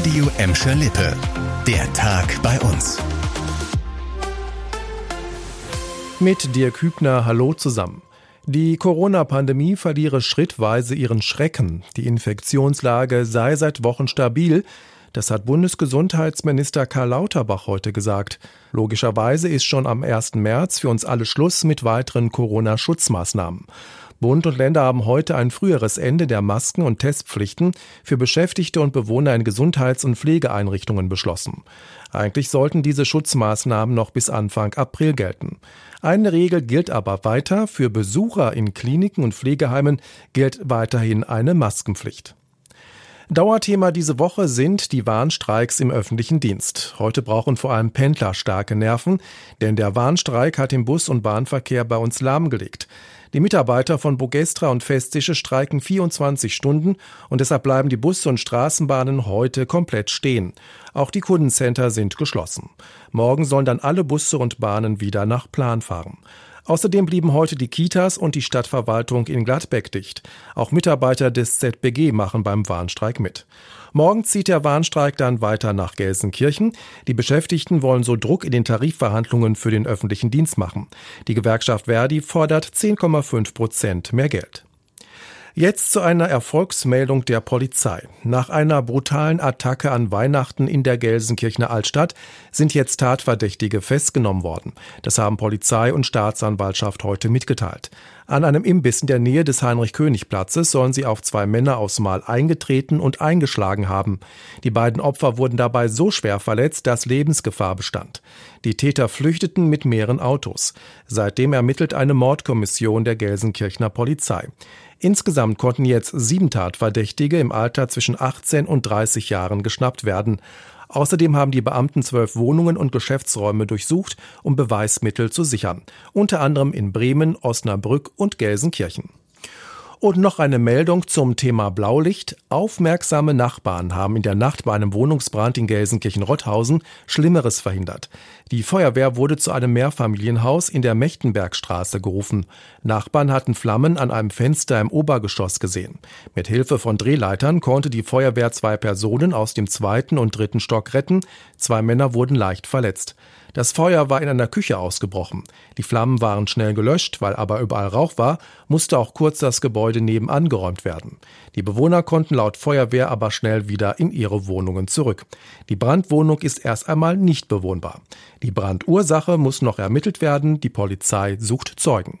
Radio Emscher Lippe. Der Tag bei uns. Mit Dirk Hübner, hallo zusammen. Die Corona-Pandemie verliere schrittweise ihren Schrecken. Die Infektionslage sei seit Wochen stabil. Das hat Bundesgesundheitsminister Karl Lauterbach heute gesagt. Logischerweise ist schon am 1. März für uns alle Schluss mit weiteren Corona-Schutzmaßnahmen. Bund und Länder haben heute ein früheres Ende der Masken- und Testpflichten für Beschäftigte und Bewohner in Gesundheits- und Pflegeeinrichtungen beschlossen. Eigentlich sollten diese Schutzmaßnahmen noch bis Anfang April gelten. Eine Regel gilt aber weiter. Für Besucher in Kliniken und Pflegeheimen gilt weiterhin eine Maskenpflicht. Dauerthema diese Woche sind die Warnstreiks im öffentlichen Dienst. Heute brauchen vor allem Pendler starke Nerven, denn der Warnstreik hat den Bus- und Bahnverkehr bei uns lahmgelegt. Die Mitarbeiter von Bogestra und Festische streiken 24 Stunden und deshalb bleiben die Busse und Straßenbahnen heute komplett stehen. Auch die Kundencenter sind geschlossen. Morgen sollen dann alle Busse und Bahnen wieder nach Plan fahren. Außerdem blieben heute die Kitas und die Stadtverwaltung in Gladbeck dicht. Auch Mitarbeiter des ZBG machen beim Warnstreik mit. Morgen zieht der Warnstreik dann weiter nach Gelsenkirchen. Die Beschäftigten wollen so Druck in den Tarifverhandlungen für den öffentlichen Dienst machen. Die Gewerkschaft Verdi fordert 10,5 Prozent mehr Geld. Jetzt zu einer Erfolgsmeldung der Polizei. Nach einer brutalen Attacke an Weihnachten in der Gelsenkirchener Altstadt sind jetzt Tatverdächtige festgenommen worden. Das haben Polizei und Staatsanwaltschaft heute mitgeteilt. An einem Imbiss in der Nähe des Heinrich-König-Platzes sollen sie auf zwei Männer aus Mal eingetreten und eingeschlagen haben. Die beiden Opfer wurden dabei so schwer verletzt, dass Lebensgefahr bestand. Die Täter flüchteten mit mehreren Autos. Seitdem ermittelt eine Mordkommission der Gelsenkirchener Polizei. Insgesamt konnten jetzt sieben Tatverdächtige im Alter zwischen 18 und 30 Jahren geschnappt werden. Außerdem haben die Beamten zwölf Wohnungen und Geschäftsräume durchsucht, um Beweismittel zu sichern. Unter anderem in Bremen, Osnabrück und Gelsenkirchen. Und noch eine Meldung zum Thema Blaulicht. Aufmerksame Nachbarn haben in der Nacht bei einem Wohnungsbrand in Gelsenkirchen-Rotthausen Schlimmeres verhindert. Die Feuerwehr wurde zu einem Mehrfamilienhaus in der Mechtenbergstraße gerufen. Nachbarn hatten Flammen an einem Fenster im Obergeschoss gesehen. Mit Hilfe von Drehleitern konnte die Feuerwehr zwei Personen aus dem zweiten und dritten Stock retten. Zwei Männer wurden leicht verletzt. Das Feuer war in einer Küche ausgebrochen. Die Flammen waren schnell gelöscht, weil aber überall Rauch war, musste auch kurz das Gebäude nebenan geräumt werden. Die Bewohner konnten laut Feuerwehr aber schnell wieder in ihre Wohnungen zurück. Die Brandwohnung ist erst einmal nicht bewohnbar. Die Brandursache muss noch ermittelt werden, die Polizei sucht Zeugen.